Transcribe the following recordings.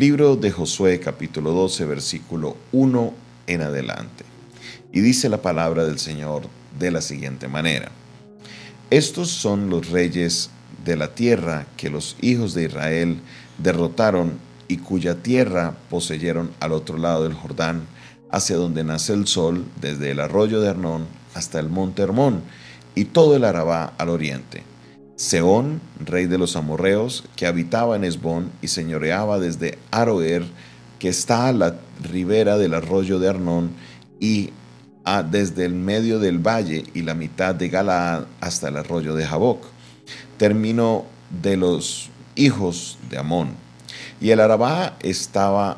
Libro de Josué capítulo 12 versículo 1 en adelante. Y dice la palabra del Señor de la siguiente manera. Estos son los reyes de la tierra que los hijos de Israel derrotaron y cuya tierra poseyeron al otro lado del Jordán, hacia donde nace el sol, desde el arroyo de Arnón hasta el monte Hermón, y todo el Arabá al oriente. Seón, rey de los amorreos, que habitaba en Esbón y señoreaba desde Aroer, que está a la ribera del arroyo de Arnón, y a, desde el medio del valle y la mitad de Galaad hasta el arroyo de Jaboc. Término de los hijos de Amón. Y el Arabá estaba,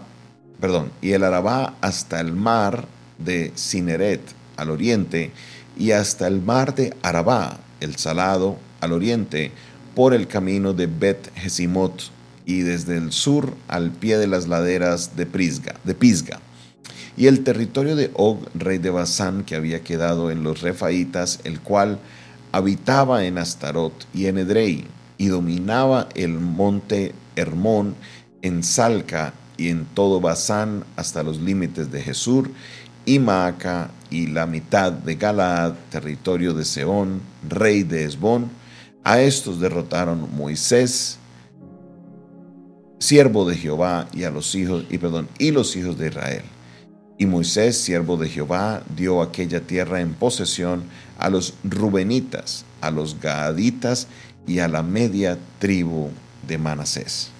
perdón, y el Arabá hasta el mar de Cineret al oriente y hasta el mar de Arabá, el Salado, al oriente, por el camino de Bet Jesimot y desde el sur al pie de las laderas de, Prisga, de Pisga. Y el territorio de Og, rey de Basán, que había quedado en los Refaitas, el cual habitaba en Astarot y en Edrei, y dominaba el monte Hermón en Salca y en todo Basán hasta los límites de Jesús y Maaca y la mitad de Galaad, territorio de Seón, rey de Esbón. A estos derrotaron Moisés, siervo de Jehová, y a los hijos, y perdón, y los hijos de Israel. Y Moisés, siervo de Jehová, dio aquella tierra en posesión a los Rubenitas, a los Gaaditas y a la media tribu de Manasés.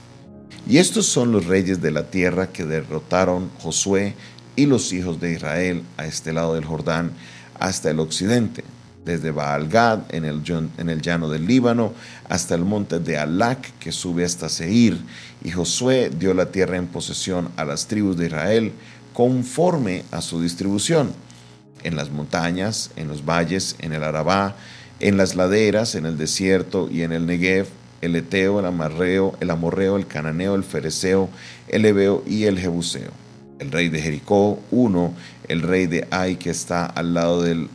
Y estos son los reyes de la tierra que derrotaron Josué y los hijos de Israel a este lado del Jordán hasta el occidente, desde Baalgad en el, en el llano del Líbano hasta el monte de Alac que sube hasta Seir. Y Josué dio la tierra en posesión a las tribus de Israel conforme a su distribución, en las montañas, en los valles, en el Arabá, en las laderas, en el desierto y en el Negev, el Eteo, el Amarreo, el Amorreo, el Cananeo, el Fereceo, el Ebeo y el Jebuseo. El rey de Jericó, uno, el rey de Ai que está al lado del,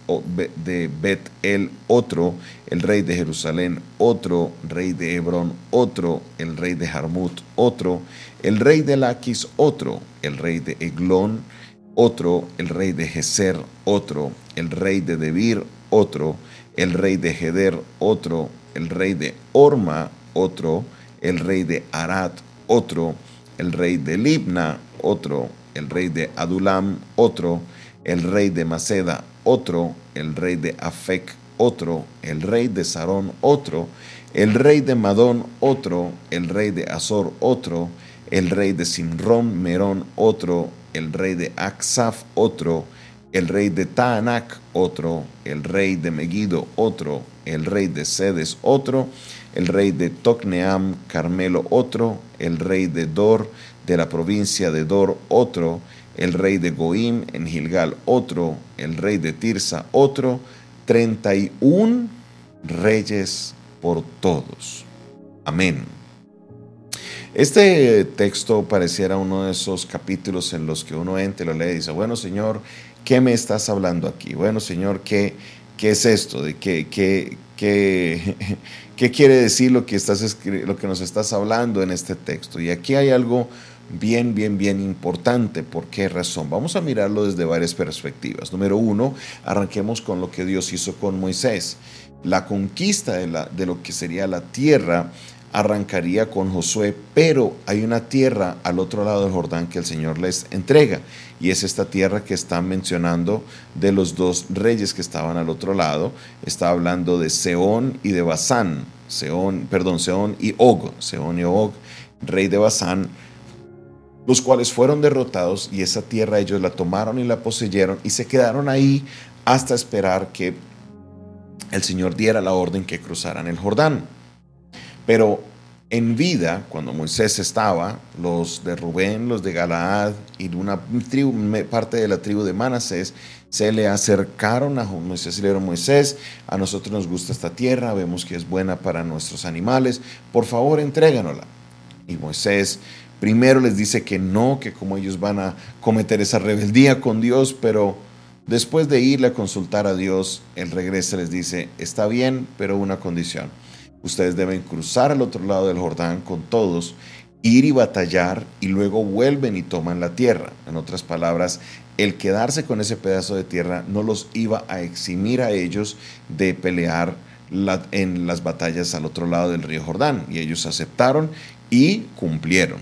de Bet El, otro, el rey de Jerusalén, otro, rey de Hebrón, otro, el rey de Jarmut, otro, el rey de Laquis, otro, el rey de Eglón, otro, el rey de Geser, otro, el rey de Debir, otro, el rey de Heder, otro, el rey de Orma, otro, el rey de Arad, otro, el rey de Libna, otro, el rey de Adulam, otro, el rey de Maceda, otro, el rey de Afec, otro, el rey de Sarón, otro, el rey de Madón, otro, el rey de Azor, otro, el rey de Simrón, Merón, otro, el rey de Aksaf, otro, el rey de Taanac, otro, el rey de Megido, otro, el rey de Sedes, otro, el rey de Tocneam, Carmelo, otro, el rey de Dor, de la provincia de Dor, otro, el rey de Goim en Gilgal, otro, el rey de Tirsa, otro, treinta y un reyes por todos. Amén. Este texto pareciera uno de esos capítulos en los que uno entra y lo lee y dice, bueno Señor, ¿qué me estás hablando aquí? Bueno Señor, ¿qué, qué es esto? ¿De qué, qué, qué, qué quiere decir lo que, estás, lo que nos estás hablando en este texto? Y aquí hay algo bien, bien, bien importante. ¿Por qué razón? Vamos a mirarlo desde varias perspectivas. Número uno, arranquemos con lo que Dios hizo con Moisés. La conquista de, la, de lo que sería la tierra arrancaría con Josué, pero hay una tierra al otro lado del Jordán que el Señor les entrega, y es esta tierra que está mencionando de los dos reyes que estaban al otro lado, está hablando de Seón y de Basán, Seón, perdón, Seón y Og, Seón y Og, rey de Basán, los cuales fueron derrotados y esa tierra ellos la tomaron y la poseyeron y se quedaron ahí hasta esperar que el Señor diera la orden que cruzaran el Jordán. Pero en vida, cuando Moisés estaba, los de Rubén, los de Galaad y una tribu, parte de la tribu de Manasés se le acercaron a Moisés y le dijeron, Moisés, a nosotros nos gusta esta tierra, vemos que es buena para nuestros animales, por favor entréganosla. Y Moisés primero les dice que no, que como ellos van a cometer esa rebeldía con Dios, pero después de irle a consultar a Dios, él regresa y les dice, está bien, pero una condición Ustedes deben cruzar al otro lado del Jordán con todos ir y batallar y luego vuelven y toman la tierra. En otras palabras, el quedarse con ese pedazo de tierra no los iba a eximir a ellos de pelear en las batallas al otro lado del río Jordán. Y ellos aceptaron y cumplieron.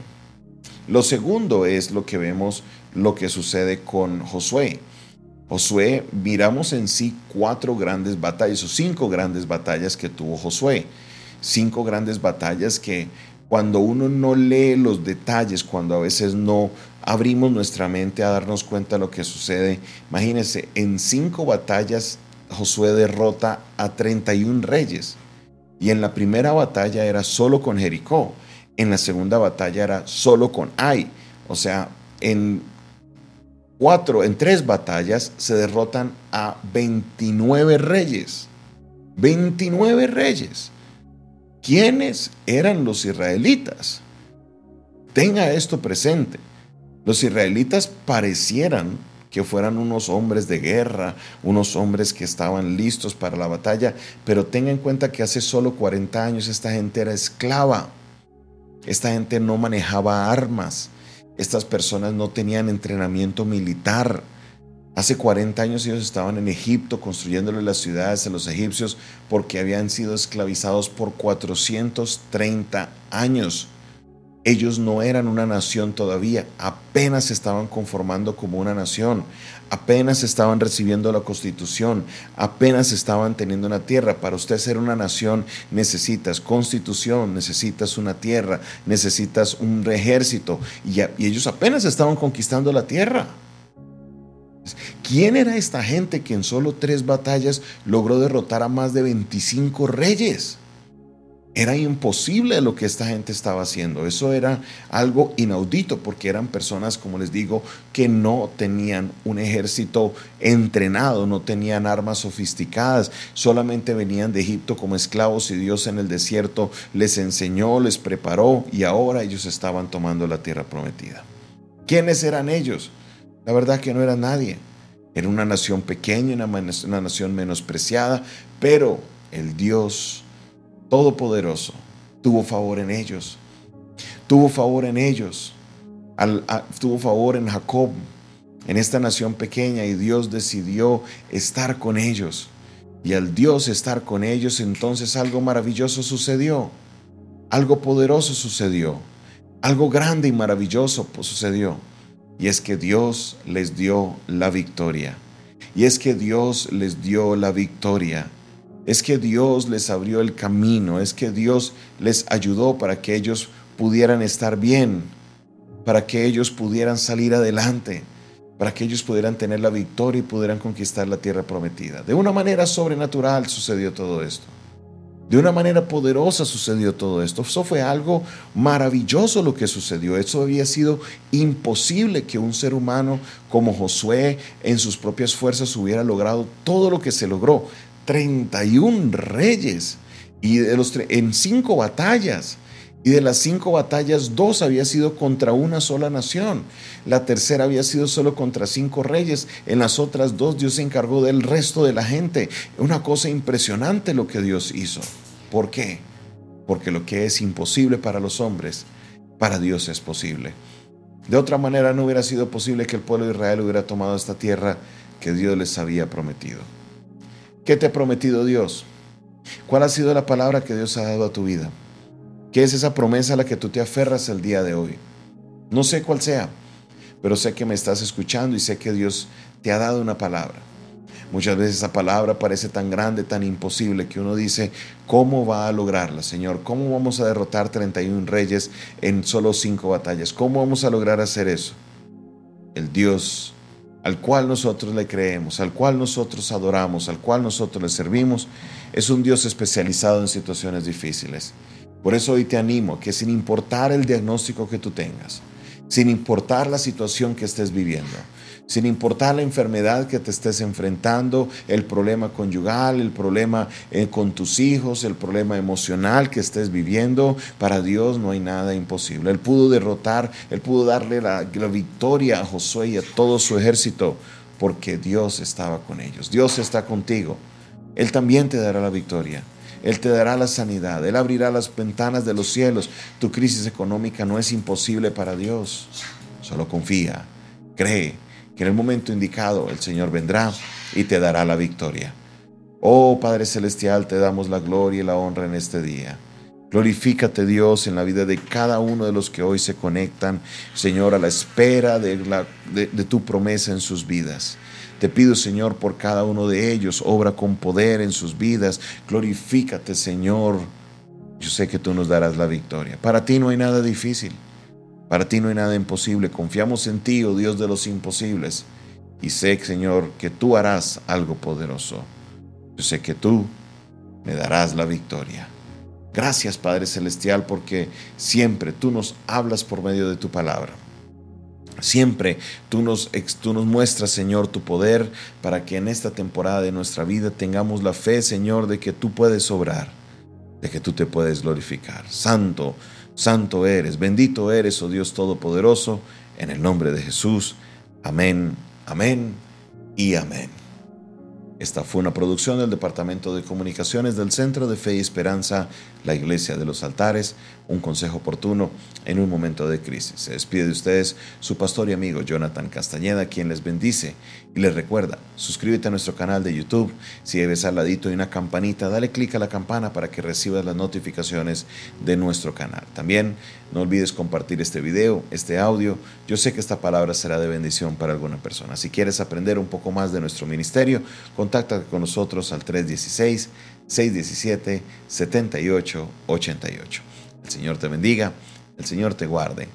Lo segundo es lo que vemos, lo que sucede con Josué. Josué, miramos en sí cuatro grandes batallas o cinco grandes batallas que tuvo Josué. Cinco grandes batallas que cuando uno no lee los detalles, cuando a veces no abrimos nuestra mente a darnos cuenta de lo que sucede, imagínense, en cinco batallas Josué derrota a 31 reyes. Y en la primera batalla era solo con Jericó. En la segunda batalla era solo con Ai. O sea, en cuatro, en tres batallas se derrotan a 29 reyes. 29 reyes. ¿Quiénes eran los israelitas? Tenga esto presente. Los israelitas parecieran que fueran unos hombres de guerra, unos hombres que estaban listos para la batalla, pero tenga en cuenta que hace solo 40 años esta gente era esclava. Esta gente no manejaba armas. Estas personas no tenían entrenamiento militar. Hace 40 años ellos estaban en Egipto construyéndole las ciudades a los egipcios porque habían sido esclavizados por 430 años. Ellos no eran una nación todavía, apenas se estaban conformando como una nación, apenas estaban recibiendo la constitución, apenas estaban teniendo una tierra. Para usted ser una nación necesitas constitución, necesitas una tierra, necesitas un ejército y, y ellos apenas estaban conquistando la tierra. ¿Quién era esta gente que en solo tres batallas logró derrotar a más de 25 reyes? Era imposible lo que esta gente estaba haciendo. Eso era algo inaudito porque eran personas, como les digo, que no tenían un ejército entrenado, no tenían armas sofisticadas, solamente venían de Egipto como esclavos y Dios en el desierto les enseñó, les preparó y ahora ellos estaban tomando la tierra prometida. ¿Quiénes eran ellos? La verdad que no era nadie. Era una nación pequeña, una, nación menospreciada, pero el Dios Todopoderoso tuvo favor en ellos. Tuvo favor en ellos. tuvo favor en Jacob, en esta nación pequeña, y Dios decidió estar con ellos. Y al Dios estar con ellos, entonces algo maravilloso sucedió. Algo poderoso sucedió. Algo grande y maravilloso sucedió. Y es que Dios les dio la victoria. Y es que Dios les dio la victoria. Es que Dios les abrió el camino. Es que Dios les ayudó para que ellos pudieran estar bien. Para que ellos pudieran salir adelante. Para que ellos pudieran tener la victoria y pudieran conquistar la tierra prometida. De una manera sobrenatural sucedió todo esto. De una manera poderosa sucedió todo esto. Eso fue algo maravilloso lo que sucedió. Eso había sido imposible que un ser humano como Josué en sus propias fuerzas hubiera logrado todo lo que se logró. 31 reyes y de los en cinco batallas. Y de las cinco batallas, dos había sido contra una sola nación. La tercera había sido solo contra cinco reyes. En las otras dos Dios se encargó del resto de la gente. Una cosa impresionante lo que Dios hizo. ¿Por qué? Porque lo que es imposible para los hombres, para Dios es posible. De otra manera no hubiera sido posible que el pueblo de Israel hubiera tomado esta tierra que Dios les había prometido. ¿Qué te ha prometido Dios? ¿Cuál ha sido la palabra que Dios ha dado a tu vida? ¿Qué es esa promesa a la que tú te aferras el día de hoy? No sé cuál sea, pero sé que me estás escuchando y sé que Dios te ha dado una palabra. Muchas veces esa palabra parece tan grande, tan imposible, que uno dice, ¿cómo va a lograrla, Señor? ¿Cómo vamos a derrotar 31 reyes en solo cinco batallas? ¿Cómo vamos a lograr hacer eso? El Dios al cual nosotros le creemos, al cual nosotros adoramos, al cual nosotros le servimos, es un Dios especializado en situaciones difíciles. Por eso hoy te animo que sin importar el diagnóstico que tú tengas, sin importar la situación que estés viviendo, sin importar la enfermedad que te estés enfrentando, el problema conyugal, el problema eh, con tus hijos, el problema emocional que estés viviendo, para Dios no hay nada imposible. Él pudo derrotar, Él pudo darle la, la victoria a Josué y a todo su ejército porque Dios estaba con ellos. Dios está contigo. Él también te dará la victoria. Él te dará la sanidad, Él abrirá las ventanas de los cielos. Tu crisis económica no es imposible para Dios. Solo confía, cree que en el momento indicado el Señor vendrá y te dará la victoria. Oh Padre Celestial, te damos la gloria y la honra en este día. Glorifícate Dios en la vida de cada uno de los que hoy se conectan, Señor, a la espera de, la, de, tu promesa en sus vidas. Te pido, Señor, por cada uno de ellos, obra con poder en sus vidas. Glorifícate, Señor. Yo sé que tú nos darás la victoria. Para ti no hay nada difícil. Para ti no hay nada imposible. Confiamos en ti, oh Dios de los imposibles. Y sé, Señor, que tú harás algo poderoso. Yo sé que tú me darás la victoria. Gracias Padre Celestial porque siempre tú nos hablas por medio de tu palabra. Siempre tú nos, tú nos muestras, Señor, tu poder para que en esta temporada de nuestra vida tengamos la fe, Señor, de que tú puedes obrar, de que tú te puedes glorificar. Santo, santo eres, bendito eres, oh Dios Todopoderoso, en el nombre de Jesús. Amén, amén y amén. Esta fue una producción del Departamento de Comunicaciones del Centro de Fe y Esperanza, la Iglesia de los Altares, un consejo oportuno en un momento de crisis. Se despide de ustedes su pastor y amigo Jonathan Castañeda, quien les bendice y les recuerda, suscríbete a nuestro canal de YouTube, si ves al ladito hay una campanita, dale clic a la campana para que recibas las notificaciones de nuestro canal. También no olvides compartir este video, este audio. Yo sé que esta palabra será de bendición para alguna persona. Si quieres aprender un poco más de nuestro ministerio, contáctate con nosotros al 316-617-7888. El Señor te bendiga, el Señor te guarde.